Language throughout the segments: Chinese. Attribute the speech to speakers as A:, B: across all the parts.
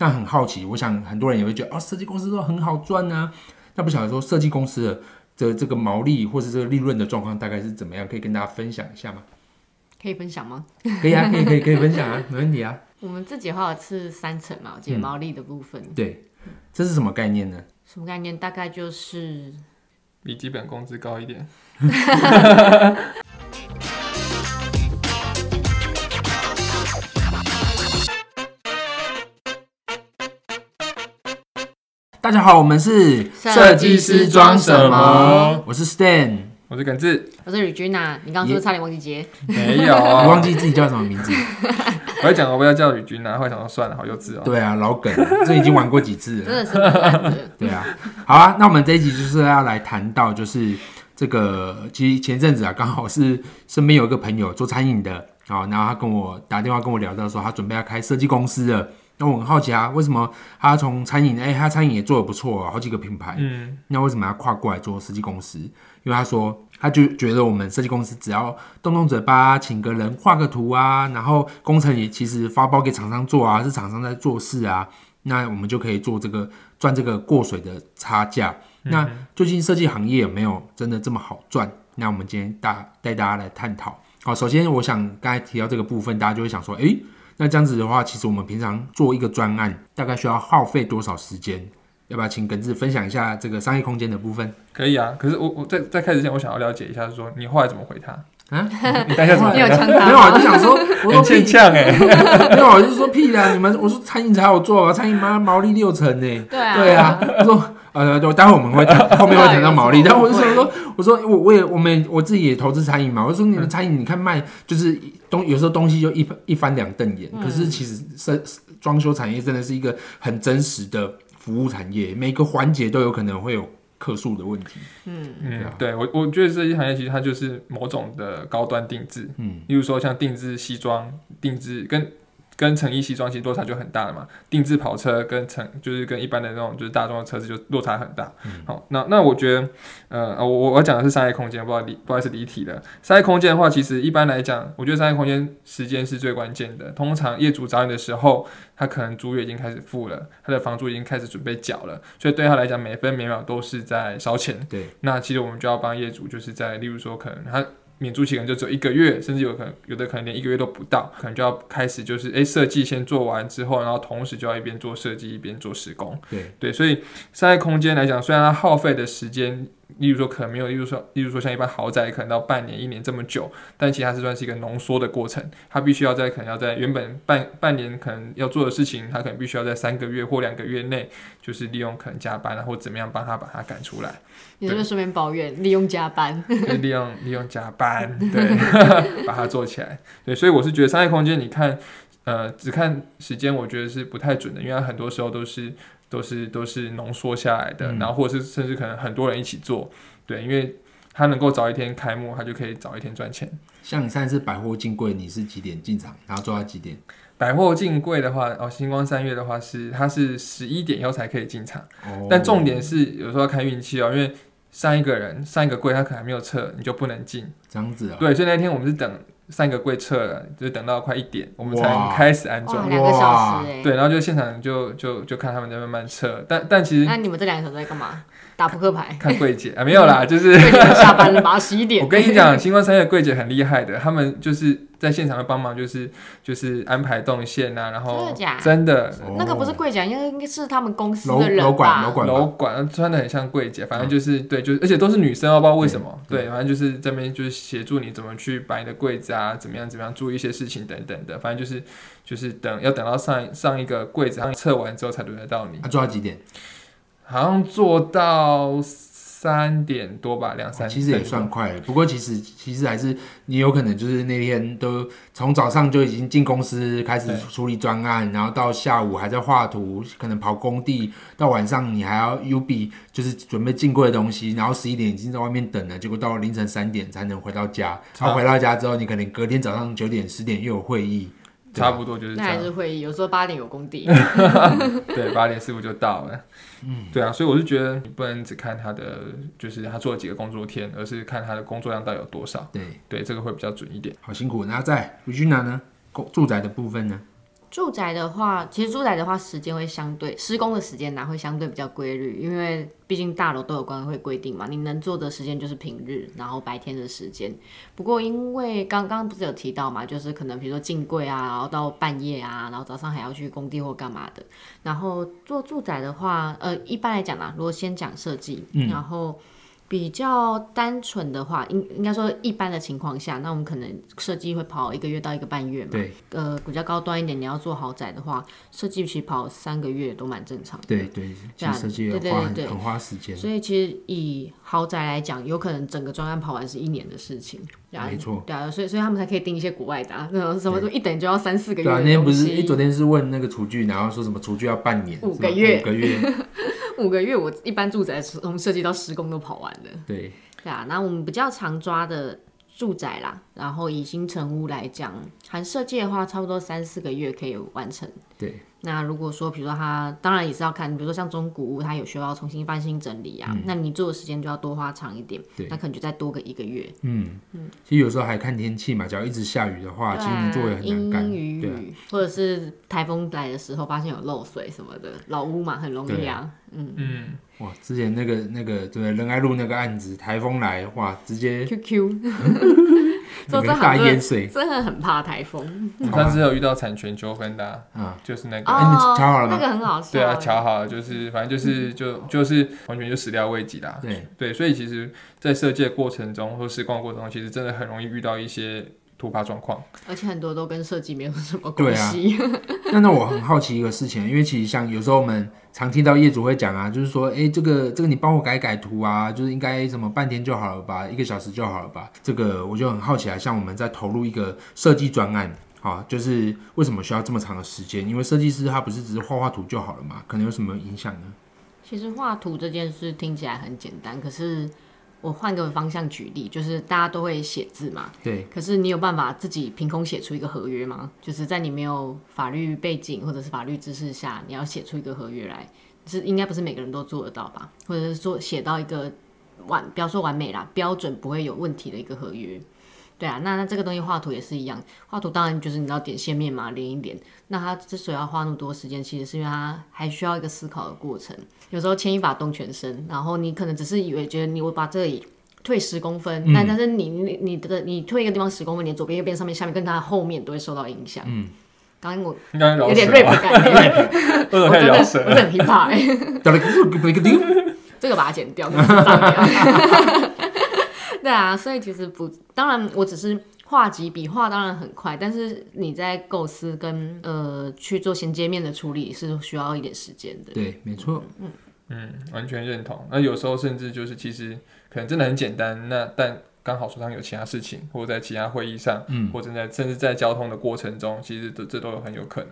A: 但很好奇，我想很多人也会觉得哦，设计公司都很好赚啊。那不晓得说设计公司的这这个毛利或是这个利润的状况大概是怎么样？可以跟大家分享一下吗？
B: 可以分享吗？
A: 可以啊，可以可以可以分享啊，没问题啊。
B: 我们自己的话是三层嘛，我记得
A: 嗯
B: 毛利的部分，
A: 对，这是什么概念呢？
B: 什么概念？大概就是
C: 比基本工资高一点。
A: 大家好，我们是
B: 设计师装什么？
A: 我是 Stan，
C: 我是耿志，
B: 我是 Regina，你刚刚是不是差点忘记接？
C: 没有
A: 我
C: 啊，
A: 忘记自己叫什么名字。
C: 我在讲我不要叫吕军啊，后来想说算了，好幼稚哦。
A: 对啊，老梗，这已经玩过几次了。对啊，好啊，那我们这一集就是要来谈到，就是这个，其实前阵子啊，刚好是身边有一个朋友做餐饮的，啊，然后他跟我打电话跟我聊到说，他准备要开设计公司了。那我很好奇啊，为什么他从餐饮，哎、他餐饮也做的不错、啊，好几个品牌，
C: 嗯，
A: 那为什么要跨过来做设计公司？因为他说，他就觉得我们设计公司只要动动嘴巴，请个人画个图啊，然后工程也其实发包给厂商做啊，是厂商在做事啊，那我们就可以做这个赚这个过水的差价。那究竟设计行业有没有真的这么好赚？那我们今天大带大家来探讨。好，首先我想刚才提到这个部分，大家就会想说，诶，那这样子的话，其实我们平常做一个专案，大概需要耗费多少时间？要不要请耿志分享一下这个商业空间的部分？
C: 可以啊。可是我我在在开始之前，我想要了解一下，说你后来怎么回他？
A: 啊，
C: 你当下怎么？
B: 你有呛
A: 没有，
B: 他
A: 我就想说，我说
C: 很欠
A: 屁，
C: 呛哎。
A: 没有，我就说屁啦！你们，我说餐饮才好做啊，餐饮妈毛利六成呢。
B: 对啊，
A: 对啊，我说呃，对待会我们会谈 后面会谈到毛利，
B: 然
A: 后我就想说，我说我我也我们我自己也投资餐饮嘛，我说你们餐饮你看卖就是东有时候东西就一一翻两瞪眼，可是其实设装修产业真的是一个很真实的服务产业，每个环节都有可能会有客诉的问题。
B: 嗯，
C: 嗯。
A: 对
C: 我我觉得设计行业其实它就是某种的高端定制，
A: 嗯，
C: 例如说像定制西装、定制跟跟成衣西装其实落差就很大了嘛。定制跑车跟成就是跟一般的那种就是大众的车子就落差很大。好，那那我觉得，呃，我我我讲的是商业空间，不好离不好意思离题了。商业空间的话，其实一般来讲，我觉得商业空间时间是最关键的。通常业主找你的时候，他可能租约已经开始付了，他的房租已经开始准备缴了，所以对他来讲，每分每秒都是在烧钱。
A: 对，
C: 那其实我们就要帮业主，就是在例如说，可能他免租期可能就只有一个月，甚至有可能有的可能连一个月都不到，可能就要开始就是哎设计先做完之后，然后同时就要一边做设计一边做施工。
A: 对
C: 对，所以商业空间来讲，虽然它耗费的时间，例如说可能没有，例如说例如说像一般豪宅可能到半年一年这么久，但其实它是算是一个浓缩的过程，它必须要在可能要在原本半半年可能要做的事情，它可能必须要在三个月或两个月内，就是利用可能加班啊或怎么样帮他把它赶出来。
B: 你是不是顺便抱怨利用加班？
C: 就利用利用加班，对，把它做起来。对，所以我是觉得商业空间，你看，呃，只看时间，我觉得是不太准的，因为它很多时候都是都是都是浓缩下来的，
A: 嗯
C: 然后或者是甚至可能很多人一起做，对，因为他能够早一天开幕，他就可以早一天赚钱。
A: 像你上次百货进柜，你是几点进场，然后做到几点？
C: 百货进柜的话，哦，星光三月的话是它是十一点以后才可以进场，
A: 哦
C: 但重点是有时候要看运气哦，因为上一个人上一个柜他可能还没有撤，你就不能进。
A: 这样子啊，
C: 对，所以那天我们是等三个柜撤了，就等到快一点，我们才
A: 哇
C: 开始安，装。
B: 两个小时哎。
C: 对，然后就现场就就就看他们在慢慢撤，但但其实
B: 那你们这两个小时在干嘛？打扑克牌。
C: 看柜姐啊没有啦，就是
B: 下班了嘛？十一点。
C: 我跟你讲，星光三月柜姐很厉害的，他们就是在现场会帮忙，就是就是安排动线啊，然后
B: 真的假？
C: 真的
A: 哦。
B: 那个不是柜姐，应该应该是他们公司
A: 楼
B: 的人
A: 楼管
B: 吧？
A: 楼管
C: 楼管穿的很像柜姐，反正就是、对，就是而且都是女生哦，不知道为什么，
A: 对
C: 对，反正就是这边就是协助你怎么去摆你的柜子啊，怎么样怎么样注意一些事情等等的，反正就是就是等要等到上上一个柜子上测完之后才轮得到你，
A: 啊，做到几点？
C: 好像做到三点多吧，两三、
A: 哦其实也算快了，不过其实其实还是你有可能就是那天都从早上就已经进公司开始处理专案，然后到下午还在画图，可能跑工地，到晚上你还要 U B 就是准备进柜的东西，然后十一点已经在外面等了，结果到凌晨三点才能回到家，然后回到家之后，你可能隔天早上九点十点又有会议，对
C: 差不多就是这
B: 那还。是会议，有时候八点有工地。
C: 对，八点师傅就到了。嗯，对啊，所以我是觉得你不能只看他的，就是他做了几个工作天，而是看他的工作量到底有多少。
A: 对，
C: 对，这个会比较准一点。
A: 好辛苦。那在 Regina 呢，公住宅的部分呢？
B: 住宅的话，其实住宅的话，时间会相对施工的时间呢、会相对比较规律，因为毕竟大楼都有管委会规定嘛，你能做的时间就是平日，然后白天的时间。不过因为刚刚不是有提到嘛，就是可能比如说进柜啊，然后到半夜啊，然后早上还要去工地或干嘛的。然后做住宅的话，呃，一般来讲啦，如果先讲设计，然后。比较单纯的话，应应该说一般的情况下，那我们可能设计会跑一个月到一个半月嘛。
A: 对，
B: 呃，比较高端一点，你要做豪宅的话，设计其实跑三个月都蛮正常的。
A: 对对，其实设计
B: 对对
A: 花很
B: 对
A: 很花时间，
B: 所以其实以豪宅来讲，有可能整个专案跑完是一年的事情。
A: 没错。
B: 对啊，所以所以他们才可以订一些国外的、啊，那种什么都一等就要三四个月
A: 对啊，那天不是，
B: 东西
A: 哎，昨天是问那个厨具，然后说什么厨具要半年，
B: 五个月
A: 五个月，
B: 五个月，我一般住宅从设计到施工都跑完了。
A: 对，
B: 对啊，那我们比较常抓的住宅啦，然后以新城屋来讲，含设计的话，差不多三四个月可以完成。
A: 对，
B: 那如果说，比如说它，当然也是要看，比如说像中古屋，它有需要重新翻新整理啊，那你做的时间就要多花长一点，那可能就再多个一个月。
A: 嗯。嗯，其实有时候还看天气嘛，只要一直下雨的话，其实你做也很难
B: 阴
A: 干，
B: 雨
A: 啊，
B: 雨，或者是台风来的时候发现有漏水什么的，老屋嘛很容易
A: 对
B: 啊。
C: 嗯。
A: 嗯，哇，之前那个那个对仁爱路那个案子，台风来，哇，直接
B: QQ，
A: 那
B: 真
A: 淹水，
B: 真的很怕台风
C: 上次有遇到产权纠纷的就是那个。
A: 哎你瞧好了吗
B: 那个很好笑。
C: 对啊，瞧好了，就是反正就是就就是完全就始料未及啦。
A: 对
C: 对，所以其实，在设计的过程中或施工过程中，其实真的很容易遇到一些突发状况。
B: 而且很多都跟设计没有什么关系。
A: 那那我很好奇一个事情，因为其实像有时候我们常听到业主会讲啊，就是说，哎、这个这个你帮我改改图啊，就是应该什么半天就好了吧，一个小时就好了吧。这个我就很好奇啊，像我们在投入一个设计专案。啊，就是为什么需要这么长的时间？因为设计师他不是只是画画图就好了嘛？可能有什么影响呢？
B: 其实画图这件事听起来很简单，可是我换个方向举例，就是大家都会写字嘛，
A: 对，
B: 可是你有办法自己凭空写出一个合约吗？就是在你没有法律背景或者是法律知识下，你要写出一个合约来，是应该不是每个人都做得到吧？或者是说写到一个完，不要说完美啦，标准不会有问题的一个合约。对啊，那那这个东西画图也是一样，画图当然就是你知道点线面嘛，连一点。那它之所以要花那么多时间，其实是因为它还需要一个思考的过程。有时候牵一发动全身，然后你可能只是以为觉得你我把这里退十公分，但但是你你你的你退一个地方十公分，你的左边、右边、上面、下面跟它后面都会受到影响。嗯，刚刚我有点
C: 舌
B: rap？感觉，
C: 我
B: 我真的我
C: 太饶舌
B: 真的很
A: 个丢，
B: 这个把它剪掉，对啊，所以其实不，当然我只是画几笔画，当然很快，但是你在构思跟呃去做衔接面的处理是需要一点时间的。
A: 对，没错，
C: 嗯嗯，完全认同。那有时候甚至就是其实可能真的很简单，那但刚好手上有其他事情，或者在其他会议上，
A: 嗯，
C: 或者在甚至在交通的过程中，其实这这都有很有可能。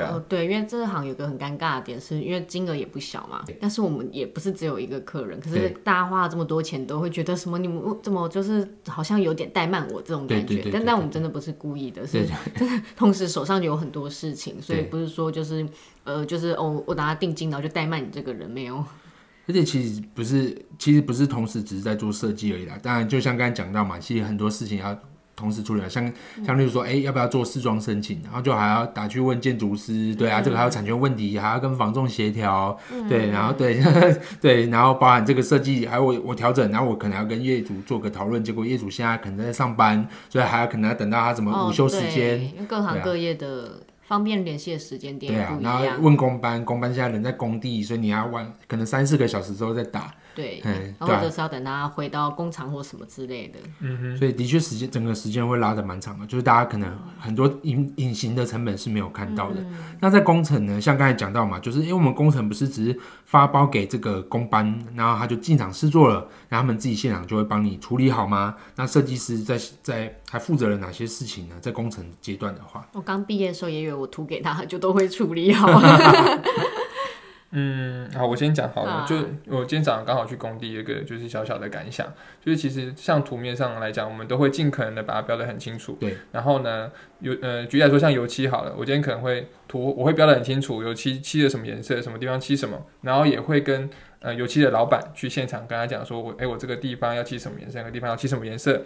C: 对
B: 对，因为这行有个很尴尬的点，是因为金额也不小嘛，但是我们也不是只有一个客人，可是大家花了这么多钱，都会觉得什么你们怎么就是好像有点怠慢我这种感觉，但但我们真的不是故意的，是
A: 对
B: 真的同时手上有很多事情，所以不是说就是呃就是哦我拿定金，然后就怠慢你这个人没有。
A: 而且其实不是，其实不是同时只是在做设计而已啦。当然，就像刚才讲到嘛，其实很多事情要同时处理啊。像像例如说，哎、要不要做试装申请，然后就还要打去问建筑师，对啊，这个还有产权问题，还要跟房仲协调，对，然后对 对，然后包含这个设计，还有我我调整，然后我可能要跟业主做个讨论，结果业主现在可能在上班，所以还要可能要等到他什么
B: 哦
A: 午休时间。
B: 对因为各行各业的方便联系的时间点
A: 对。然后问工班，工班现在人在工地，所以你要晚可能三四个小时之后再打，
B: 对，
A: 嗯
B: 然后
A: 对啊
B: 或者是要等他回到工厂或什么之类的。
A: 嗯哼所以的确时间整个时间会拉得蛮长的，就是大家可能很多隐隐形的成本是没有看到的。那在工程呢，像刚才讲到嘛，就是因为我们工程不是只是发包给这个工班，然后他就进场试做了，然后他们自己现场就会帮你处理好吗？那设计师在在还负责了哪些事情呢？在工程阶段的话，
B: 我刚毕业的时候也以为我图给他，他就都会处理好。
C: 嗯，好，我先讲好了。
B: 啊
C: 就我今天早上刚好去工地，有一个就是小小的感想，就是其实像图面上来讲，我们都会尽可能的把它标的很清楚。
A: 对。
C: 然后呢，有呃，举例来说，像油漆好了，我今天可能会涂我会标的很清楚，油漆漆的什么颜色，什么地方漆什么，然后也会跟呃油漆的老板去现场跟他讲说，我哎我这个地方要漆什么颜色，那个地方要漆什么颜色。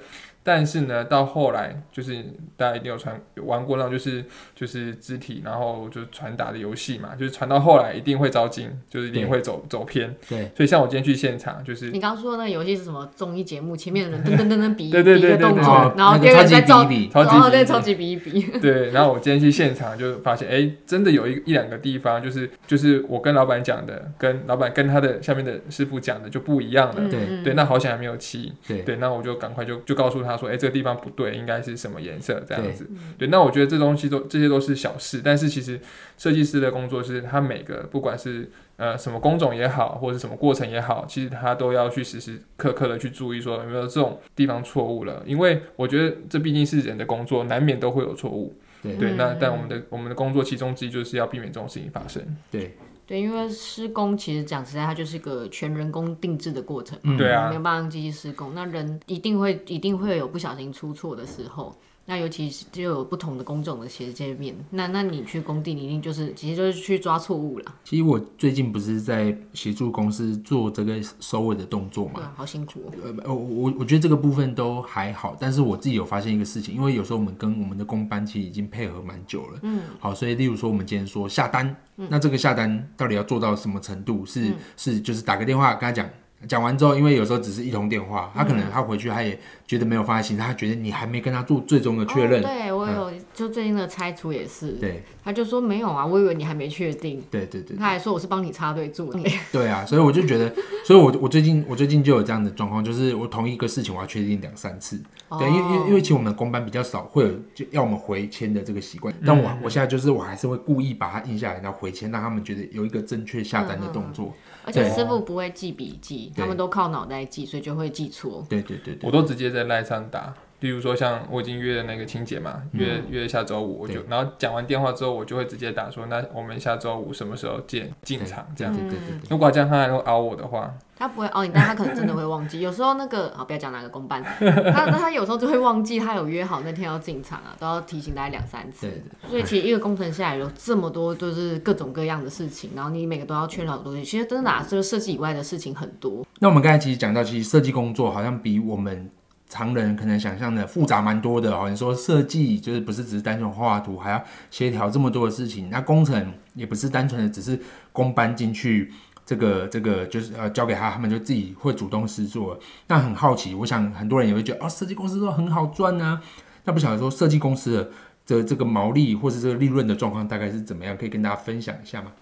C: 但是呢，到后来就是大家一定有传玩过那种就是就是肢体，然后就是传达的游戏嘛，就是传到后来一定会招金，就是一定会走走偏。
A: 对，
C: 所以像我今天去现场，就是
B: 你刚刚说的那个游戏是什么综艺节目？前面的人 噔噔噔噔比
C: 对对对
B: 比一个动作，然后
A: 那
B: 第二个人在
A: 个超级
B: 照
A: 比一比，
C: 超级
B: 哦，对，
C: 比
B: 超级比一比。
C: 对，然后我今天去现场就发现，哎，真的有一一两个地方，就是就是我跟老板讲的，跟老板跟他的下面的师傅讲的就不一样了。
B: 嗯
A: 对
B: 嗯
C: 对，那好险还没有漆。
A: 对
C: 对，那我就赶快就就告诉他说，哎，这个地方不对，应该是什么颜色这样
A: 对
C: 子。对，那我觉得这东西都这些都是小事，但是其实设计师的工作是他每个不管是呃什么工种也好，或者是什么过程也好，其实他都要去时时刻刻的去注意说有没有这种地方错误了，因为我觉得这毕竟是人的工作，难免都会有错误。
A: 对
C: 对，那
B: 嗯
C: 但我们的我们的工作其中之一就是要避免这种事情发生。
A: 对，
B: 对，因为施工其实讲实在，它就是个全人工定制的过程。
A: 嗯
C: 对啊
B: 没有办法用机器施工，那人一定会一定会有不小心出错的时候。那尤其是就有不同的工种的斜界面，那那你去工地，你一定就是其实就是去抓错误了，
A: 其实我最近不是在协助公司做这个收尾的动作嘛
B: 好辛苦哦。
A: 呃，我我我觉得这个部分都还好，但是我自己有发现一个事情，因为有时候我们跟我们的工班其实已经配合蛮久了，嗯，好，所以例如说我们今天说下单，那这个下单到底要做到什么程度？是、是就是打个电话跟他讲。讲完之后，因为有时候只是一通电话，他可能他回去他也觉得没有放在心上，他觉得你还没跟他做最终的确认。
B: 哦对我有，就最近的拆除也是，
A: 对。
B: 他就说没有啊，我以为你还没确定，
A: 对对对
B: 他还说我是帮你插队做的。
A: 对啊，所以我就觉得，所以我我最近我最近就有这样的状况，就是我同一个事情我要确定两三次。对，因为因为因为其实我们的公班比较少会有就要我们回签的这个习惯，但我我现在就是我还是会故意把它印下来，然后回签，让他们觉得有一个正确下单的动作。
B: 而且师傅不会记笔记，他们都靠脑袋记，所以就会记错。
A: 对对对对
C: 我都直接在赖上打。例如说，像我已经约了那个清洁嘛，约约下周五，我就然后讲完电话之后，我就会直接打说，那我们下周五什么时候见进场这样。
A: 对对对
C: 如果这样他还会熬我的话，
B: 他不会熬，你但他可能真的会忘记。有时候那个好，不要讲哪个公办，他他有时候就会忘记他有约好那天要进场啊，都要提醒大家两三次
A: 对。
B: 所以其实一个工程下来有这么多就是各种各样的事情，然后你每个都要确认好多东西。其实真的啊，这个设计以外的事情很多。
A: 那我们刚才其实讲到，其实设计工作好像比我们常人可能想象的复杂蛮多的哦。你说设计就是不是只是单纯画画图，还要协调这么多的事情。那工程也不是单纯的只是工班进去，这个这个就是呃交给他，他们就自己会主动施作。那很好奇，我想很多人也会觉得哦，设计公司都很好赚啊。那不晓得说设计公司的这这个毛利或是这个利润的状况大概是怎么样？可以跟大家分享一下吗？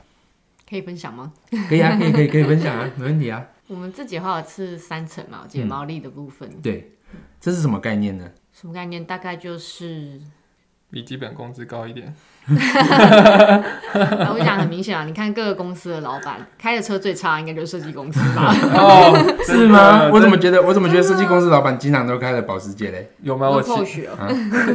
B: 可以分享吗？
A: 可以啊，可以可以可以分享啊，没问题啊。
B: 我们自己画的是三层嘛，我记得毛利的部分，
A: 对，这是什么概念呢？
B: 什么概念？大概就是，
C: 比基本工资高一点。
B: 我讲很明显啊，你看各个公司的老板开的车最差，应该就是设计公司吧？
C: 哦，
A: 是吗？我怎么觉得我怎么觉得设计公司老板经常都开了保时捷嘞？
C: 有吗？我骑
B: 后学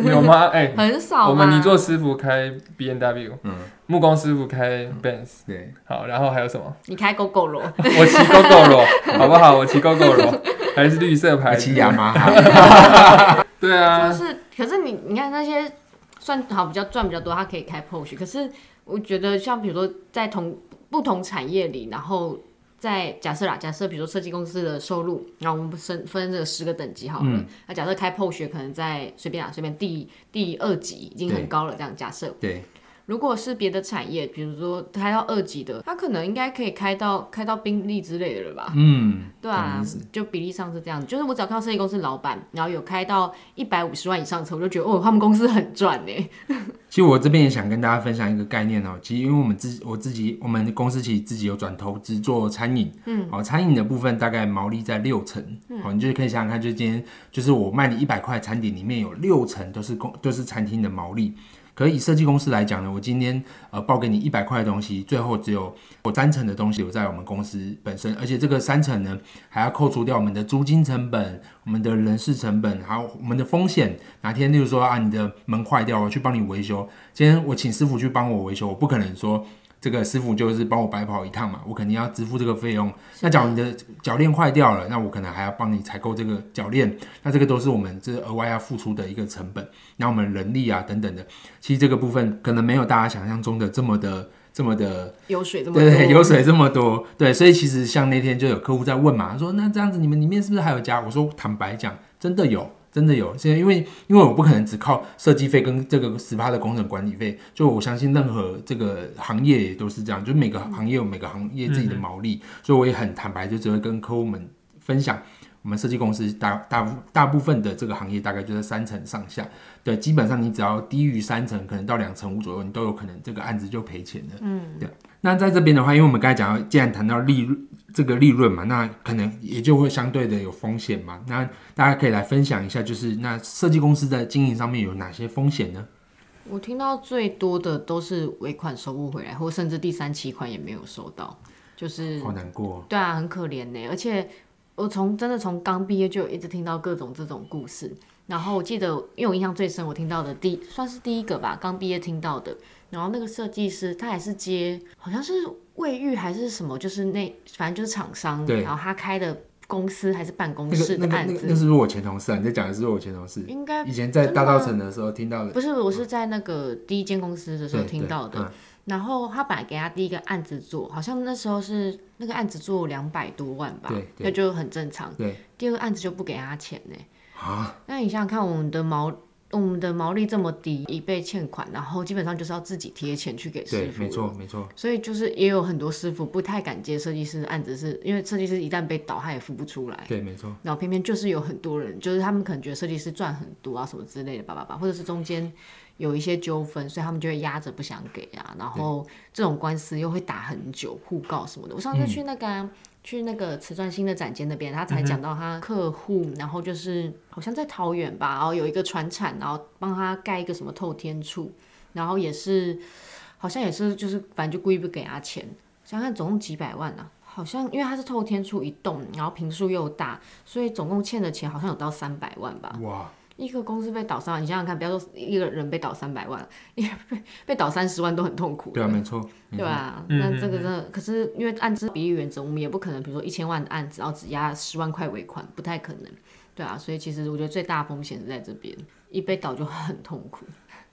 C: 有吗？哎，
B: 很少。
C: 我们你做师傅开 B N W，
A: 嗯，
C: 木工师傅开 Benz，
A: 对，
C: 好，然后还有什么？
B: 你开 GoGo 罗，
C: 我骑 GoGo 罗，好不好？我骑 GoGo 罗，还是绿色牌
A: 骑雅马哈，
C: 对啊
B: 就，是，可是你你看那些算好比较赚比较多，他可以开 Porsche，可是我觉得像比如说在同不同产业里，然后在假设啦，假设比如说设计公司的收入，然后我们分分这个十个等级好了，
A: 嗯
B: 那、假设开 Porsche 可能在随便啊随便第第二级已经很高了，这样假设。
A: 对，
B: 如果是别的产业，比如说开到二级的，他可能应该可以开到开到宾利之类的了吧？
A: 嗯，
B: 对啊就比例上是这样，就是我只要看到设计公司老板，然后有开到一百五十万以上的车，我就觉得哦，他们公司很赚呢。
A: 其实我这边也想跟大家分享一个概念哦。其实因为我们自我自己，我们公司其实自己有转投资做餐饮，嗯，好、餐饮的部分大概毛利在六成，好、你就可以想想看，就今天就是我卖你一百块餐点，里面有六成都是公都是餐厅的毛利。可是以设计公司来讲呢，我今天呃报给你一百块的东西，最后只有我三成的东西留在我们公司本身，而且这个三成呢还要扣除掉我们的租金成本、我们的人事成本，还有我们的风险。哪天例如说啊你的门坏掉了，我去帮你维修，今天我请师傅去帮我维修，我不可能说。这个师傅就是帮我白跑一趟嘛，我肯定要支付这个费用。那假如你的铰链坏掉了，那我可能还要帮你采购这个铰链，那这个都是我们这额外要付出的一个成本。那我们人力啊等等的，其实这个部分可能没有大家想象中的这么的这么的，
B: 有水这么多，
A: 对对，油水这么多，对，所以其实像那天就有客户在问嘛，他说那这样子你们里面是不是还有加？我说坦白讲，真的有，真的有。现在因为因为我不可能只靠设计费跟这个十趴的工程管理费，就我相信任何这个行业也都是这样，就每个行业有每个行业自己的毛利，所以我也很坦白，就只会跟客户们分享。我们设计公司大大大部分的这个行业大概就在三成上下，对，基本上你只要低于三成，可能到两成五左右，你都有可能这个案子就赔钱了。嗯，对。那在这边的话，因为我们刚才讲到，既然谈到利润这个利润嘛，那可能也就会相对的有风险嘛。那大家可以来分享一下，就是那设计公司在经营上面有哪些风险呢？
B: 我听到最多的都是尾款收不回来，或甚至第三期款也没有收到，就是
A: 好难过。
B: 对啊，很可怜呢。而且我从真的从刚毕业就一直听到各种这种故事。然后我记得，因为我印象最深，我听到的第算是第一个吧，刚毕业听到的。然后那个设计师他也是接，好像是卫浴还是什么，就是那反正就是厂商，然后他开的公司还是办公室的案子。
A: 那是不是我前同事啊？你在讲的是我前同事？
B: 应该
A: 以前在大道城的时候听到的。
B: 不是，我是在那个第一间公司的时候听到的。然后他本来给他第一个案子做，好像那时候是那个案子做两百多万吧，那就很正常。
A: 对，
B: 第二个案子就不给他钱呢。啊？那你想想看，我们的毛。我们的毛利这么低，已被欠款，然后基本上就是要自己贴钱去给师傅。
A: 没错没错。
B: 所以就是也有很多师傅不太敢接设计师的案子，是因为设计师一旦被倒，他也付不出来。
A: 对，没错。
B: 然后偏偏就是有很多人，就是他们可能觉得设计师赚很多啊什么之类的，叭叭叭，或者是中间有一些纠纷，所以他们就会压着不想给啊。然后这种官司又会打很久，互告什么的。我上次去那个。去那个瓷砖新的展间那边，他才讲到他客户，然后就是好像在桃园吧，然后有一个船产，然后帮他盖一个。什么透天处，然后也是好像也是就是反正就故意不给他钱，想看总共几百万啊，好像因为他是透天处一栋，然后平数又大，所以总共欠的钱好像有到三百万吧。哇。一个公司被倒三万，你想想看，不要说一个人被倒三百万，被被倒三十万都很痛苦。
A: 对啊，没错。
B: 对吧？那这个真的，可是因为按资比例原则，我们也不可能，比如说一千万的案子，然后只押十万块尾款，不太可能。对啊，所以其实我觉得最大风险是在这边，一被倒就很痛苦。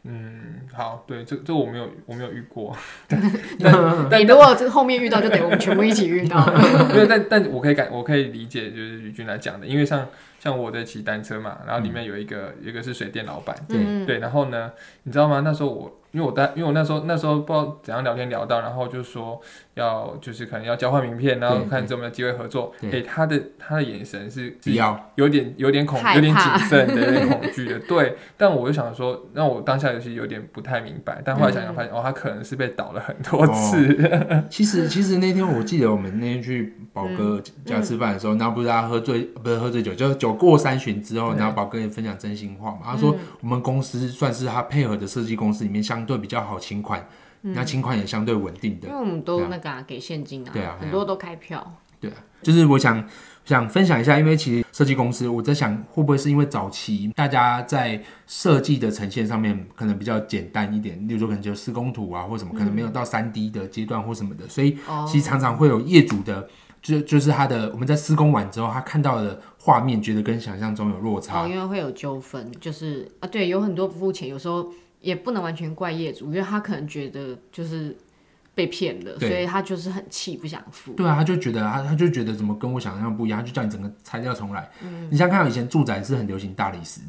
C: 嗯，好，对，这这我没有我没有遇过。
B: 你如果这后面遇到，就等于我们全部一起遇到。
C: 因为但但我可以感我可以理解，就是宇君来讲的，因为像。像我在骑单车嘛，然后里面有一个，一个是水电老板，对对，然后呢，你知道吗？那时候我。因为我在，因为我那时候那时候不知道怎样聊天聊到，然后就说要就是可能要交换名片，然后看有没有机会合作。诶，他的他的眼神是
A: 比较
C: 有点有点恐有点谨慎的 有点恐惧的。对，但我就想说，那我当下有些有点不太明白，但后来想想发现，哦，他可能是被倒了很多次。
A: 其实其实那天我记得我们那天去宝哥家吃饭的时候，然后不是他喝醉，不是喝醉酒，就是酒过三巡之后，然后宝哥也分享真心话嘛。他说我们公司算是他配合的设计公司里面相。对比较好，清款，那清款也相对稳定的，
B: 因为我们都那个给现金啊，
A: 对啊，
B: 很多都开票，
A: 对啊，就是我想想分享一下，因为其实设计公司，我在想会不会是因为早期大家在设计的呈现上面可能比较简单一点，例如说可能就施工图啊或什么，可能没有到三 D 的阶段或什么的，所以其实常常会有业主的，就就是他的我们在施工完之后，他看到的画面觉得跟想象中有落差，
B: 因为会有纠纷，就是啊，对，有很多不付钱，有时候。也不能完全怪业主，因为他可能觉得就是被骗了，所以他就是很气，不想付。
A: 对啊，他就觉得他他就觉得怎么跟我想象不一样，他就叫你整个拆掉重来。嗯，你像看到以前住宅是很流行大理石，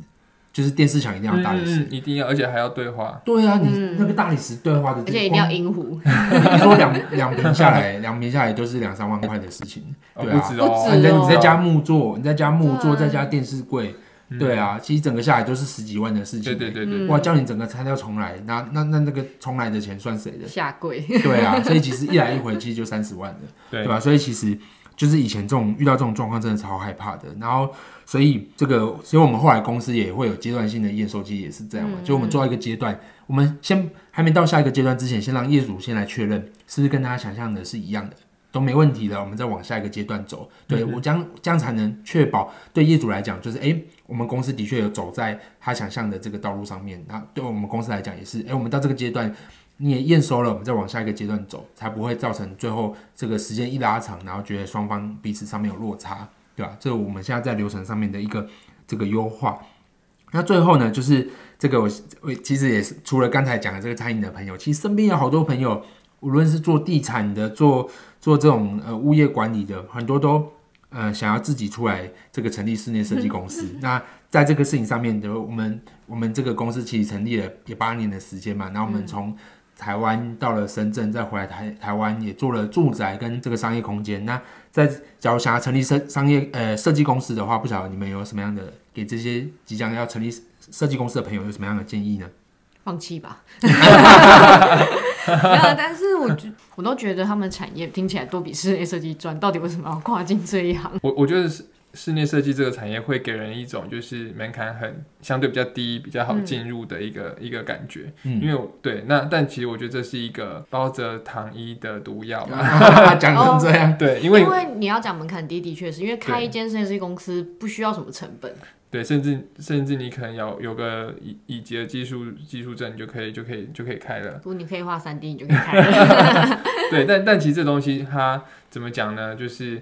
A: 就是电视墙一定要大理石，
C: 一定要，而且还要对话。
A: 对啊，你那个大理石对话的，而
B: 且一定要银湖。
A: 你说两两瓶下来，两瓶下来都是两三万块的事情。对啊，
C: 不止哦，
A: 你你再加木座，你在加木座，再加电视柜。对啊，其实整个下来都是十几万的事情。
C: 对对对对，
A: 哇，叫你整个拆掉重来，那那那那个重来的钱算谁的？
B: 下跪。
A: 对啊，所以其实一来一回，其实就三十万的，对吧？所以其实就是以前这种遇到这种状况，真的超害怕的。然后，所以这个，所以我们后来公司也会有阶段性的验收机，也是这样嘛。就我们做到一个阶段，我们先还没到下一个阶段之前，先让业主先来确认，是不是跟大家想象的是一样的。都没问题的，我们再往下一个阶段走。对我将这样才能确保对业主来讲，就是哎，我们公司的确有走在他想象的这个道路上面。那对我们公司来讲也是，哎，我们到这个阶段你也验收了，我们再往下一个阶段走，才不会造成最后这个时间一拉长，然后觉得双方彼此上面有落差，对吧？这我们现在在流程上面的一个这个优化。那最后呢，就是这个我我其实也是除了刚才讲的这个餐饮的朋友，其实身边有好多朋友，无论是做地产的做。做这种呃物业管理的很多都呃想要自己出来这个成立室内设计公司。那在这个事情上面，就我们我们这个公司其实成立了也八年的时间嘛，然后我们从台湾到了深圳，再回来台台湾也做了住宅跟这个商业空间。那在假如想要成立设商业呃设计公司的话，不晓得你们有什么样的给这些即将要成立设计公司的朋友有什么样的建议呢？
B: 放弃吧。没有，但是我觉我都觉得他们产业听起来都比室内设计赚，到底为什么要跨进这一行？
C: 我我觉得是。室内设计这个产业会给人一种就是门槛很相对比较低、比较好进入的一个一个感觉，因为对那但其实我觉得这是一个包着糖衣的毒药，
A: 讲成这样，
C: 对，因为
B: 因为你要讲门槛低，的确是因为开一间室内设计公司不需要什么成本，
C: 对，甚至甚至你可能要有个乙乙级的技术技术证，你就可以就可以就可以开了，
B: 不，你可以画三 D，你就可以开了，
C: 对，但但其实这东西它怎么讲呢？就是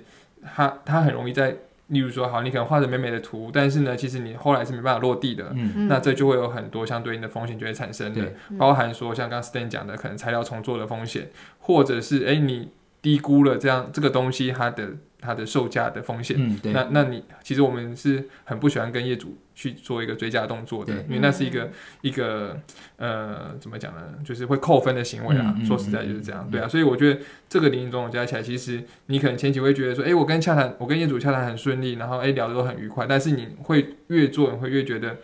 C: 它它很容易在。例如说，好，你可能画着美美的图，但是呢，其实你后来是没办法落地的，嗯，那这就会有很多相对应的风险就会产生的，包含说像刚 Stan 讲的，可能材料重做的风险，或者是哎你低估了这样这个东西它的。它的售价的风险，
A: 嗯，
C: 那那你其实我们是很不喜欢跟业主去做一个追加动作的，因为那是一个一个呃怎么讲呢，就是会扣分的行为啊。说实在就是这样，对啊，所以我觉得这个零零总总加起来，其实你可能前期会觉得说，哎，我跟洽谈，我跟业主洽谈很顺利，然后哎聊的都很愉快，但是你会越做你会越觉得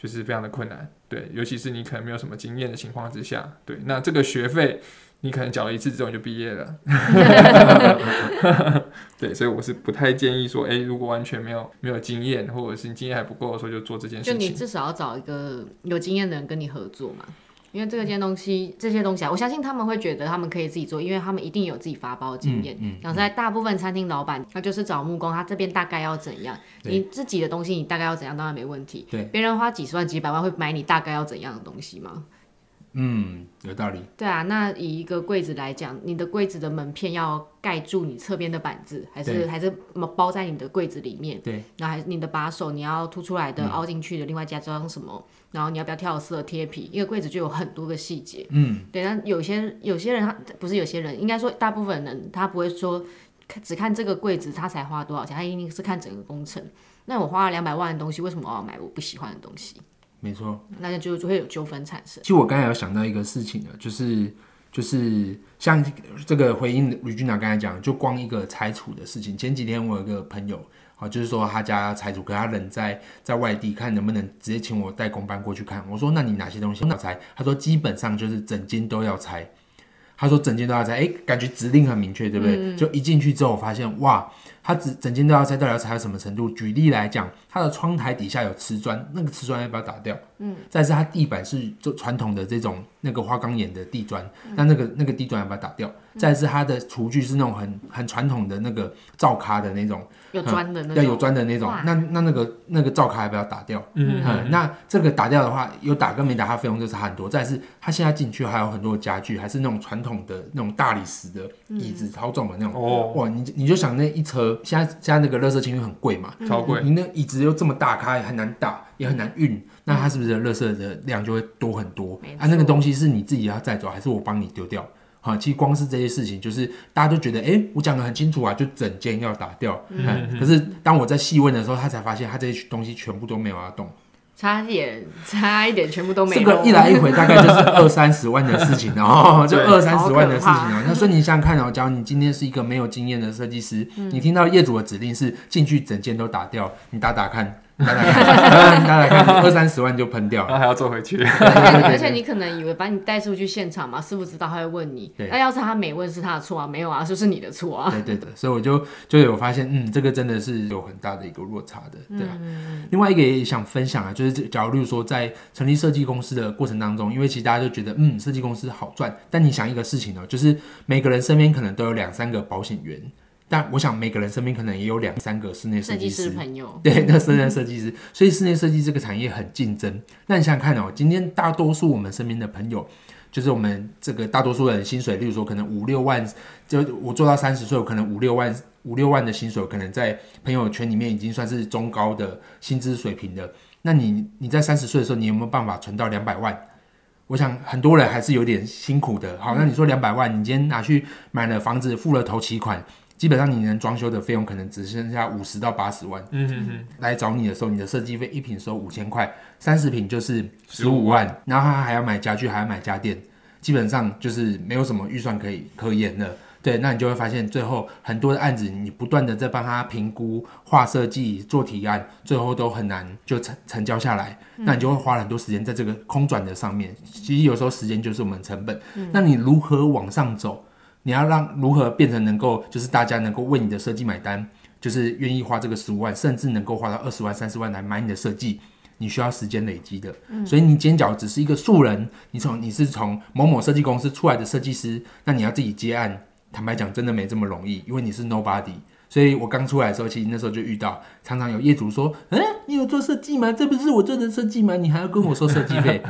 C: 就是非常的困难，对，尤其是你可能没有什么经验的情况之下，对，那这个学费。你可能缴了一次之后你就毕业了，对，所以我是不太建议说，哎，如果完全没有没有经验，或者是你经验还不够的时候，就做这件事情。
B: 就你至少要找一个有经验的人跟你合作嘛，因为这个件东西，这些东西啊，我相信他们会觉得他们可以自己做，因为他们一定有自己发包经验。嗯。像在大部分餐厅老板，他就是找木工，他这边大概要怎样，你自己的东西你大概要怎样，当然没问题。
A: 对。
B: 别人花几十万、几百万会买你大概要怎样的东西吗？
A: 嗯，有道理。
B: 对啊，那以一个柜子来讲，你的柜子的门片要盖住你侧边的板子，还是还是包在你的柜子里面？
A: 对。
B: 然后还你的把手你要凸出来的、凹进去的，另外加装什么？然后你要不要跳色、贴皮？一个柜子就有很多个细节。
A: 嗯。
B: 对，那有些有些人他不是有些人，应该说大部分人他不会说只看这个柜子他才花多少钱，他一定是看整个工程。那我花了两百万的东西，为什么我要买我不喜欢的东西？
A: 没错，
B: 那就就会有纠纷产生。
A: 其实我刚才有想到一个事情呢，就是就是像这个回应吕军长刚才讲，就光一个拆除的事情。前几天我有一个朋友，啊，就是说他家拆除，可他人在在外地，看能不能直接请我代工班过去看。我说那你哪些东西要拆？他说基本上就是整间都要拆。他说整间都要拆，哎，感觉指令很明确，对不对？就一进去之后，我发现哇。它整整间都要拆，到底要拆到什么程度？举例来讲，它的窗台底下有瓷砖，那个瓷砖要不要打掉？嗯，再是它地板是就传统的这种那个花岗岩的地砖，那那个那个地砖要不要打掉？再是它的厨具是那种很很传统的那个灶咖的那种。
B: 有砖的那种，
A: 有砖的那种，那那那个那个灶咖要不要打掉？嗯，那这个打掉的话，有打跟没打，它费用就差很多。再是，它现在进去还有很多家具，还是那种传统的那种大理石的椅子，超重的那种。哦，哇，你你就想那一车，现在现在那个乐色清运很贵嘛，
C: 超贵。
A: 你那椅子又这么大开，很难打，也很难运，那它是不是乐色的量就会多很多？啊，那个东西是你自己要带走，还是我帮你丢掉？好，其实光是这些事情，就是大家都觉得，哎，我讲的很清楚啊，就整间要打掉。嗯，可是当我在细问的时候，他才发现他这些东西全部都没有要动，
B: 差一点，差一点，全部都没有。
A: 这个一来一回大概就是二三十万的事情哦，就二三十万的事情哦。那所以你想想看哦，假如你今天是一个没有经验的设计师，你听到业主的指令是进去整件都打掉，你打打看。大家看，大家看，二三十万就喷掉，
C: 然后还要坐回去。
B: 而且你可能以为把你带出去现场嘛，师傅知道他会问你。那要是他没问，是他的错啊？没有啊，就是你的错啊。
A: 对对对，所以我就就有发现，嗯，这个真的是有很大的一个落差的，对啊。另外一个也想分享啊，就是假如说在成立设计公司的过程当中，因为其实大家就觉得，嗯，设计公司好赚，但你想一个事情呢，就是每个人身边可能都有两三个保险员。但我想每个人身边可能也有两三个室内设计师
B: 朋友，
A: 对，那室内设计师，所以室内设计这个产业很竞争。那你想想看哦，今天大多数我们身边的朋友，就是我们这个大多数人薪水，例如说可能五六万，就我做到三十岁，可能五六万五六万的薪水，可能在朋友圈里面已经算是中高的薪资水平的。那你你在三十岁的时候，你有没有办法存到两百万？我想很多人还是有点辛苦的。好，那你说两百万，你今天拿去买了房子，付了头期款。基本上你能装修的费用可能只剩下五十到八十万。
C: 嗯哼哼，
A: 来找你的时候，你的设计费一平收五千块，三十平就是十
C: 15
A: 五万，然后他还要买家具，还要买家电，基本上就是没有什么预算可以可言了。对，那你就会发现最后很多的案子，你不断的在帮他评估、画设计、做提案，最后都很难就成成交下来。那你就会花很多时间在这个空转的上面。其实有时候时间就是我们成本。那你如何往上走？你要让如何变成能够就是大家能够为你的设计买单，就是愿意花这个十五万，甚至能够花到二十万、三十万来买你的设计。你需要时间累积的，所以你尖角只是一个素人，你从你是从某某设计公司出来的设计师，那你要自己接案，坦白讲真的没这么容易，因为你是 nobody。所以我刚出来的时候，其实那时候就遇到，常常有业主说：“嗯，你有做设计吗？这不是我做的设计吗？你还要跟我收设计费？”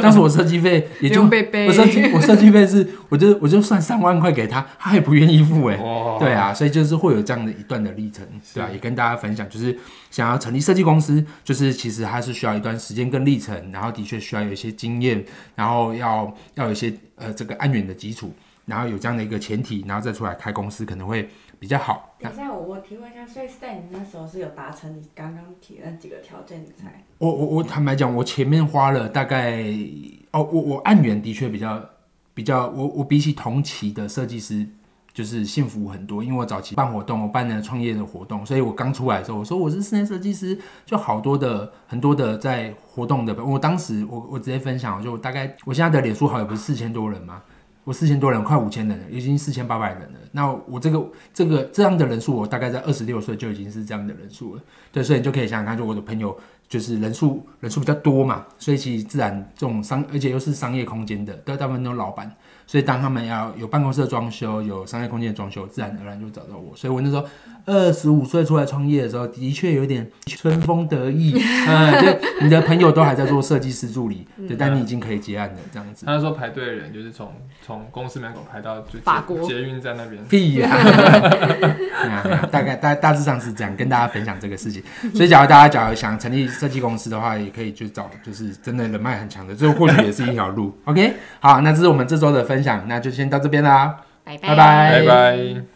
A: 当时我设计费也就
B: 背
A: 我设计我设计费是，我就我就算三万块给他，他也不愿意付哎、
C: 哇，
A: 对啊，所以就是会有这样的一段的历程，对啊，也跟大家分享，就是想要成立设计公司，就是其实它是需要一段时间跟历程，然后的确需要有一些经验，然后要要有一些呃这个安远的基础，然后有这样的一个前提，然后再出来开公司可能会比较好。
D: 等一下，我我提问一下，所以 Stan 你那时候是有达成你刚刚提的那几个条件，你才
A: 我我我坦白讲，我前面花了大概哦，我我案源的确比较比较，我我比起同期的设计师。就是幸福很多，因为我早期办活动，我办了创业的活动，所以我刚出来的时候，我说我是室内设计师，就好多的很多的在活动的，我当时我我直接分享，就大概我现在的脸书好友不是四千多人吗？我四千多人，快五千人了，已经四千八百人了。那我这个这个这样的人数，我大概在二十六岁就已经是这样的人数了。对，所以你就可以想想看，就我的朋友就是人数人数比较多嘛，所以其实自然这种商，而且又是商业空间的，都大部分都是老板，所以当他们要有办公室的装修，有商业空间的装修，自然而然就找到我。所以我那时候二十五岁出来创业的时候，的确有点春风得意，嗯，就你的朋友都还在做设计师助理，对，但你已经可以结案了，这样子。
C: 他说排队的人就是从从公司门口排到就捷
B: 法国。
C: 捷运站那边，
A: 屁呀、啊对啊大概大大致上是这样，跟大家分享这个事情。所以，假如大家假如想成立设计公司的话，也可以去找就是真的人脉很强的，这或许也是一条路。OK，好，那这是我们这周的分享，那就先到这边啦，
B: 拜。
A: 拜拜。
C: 拜拜。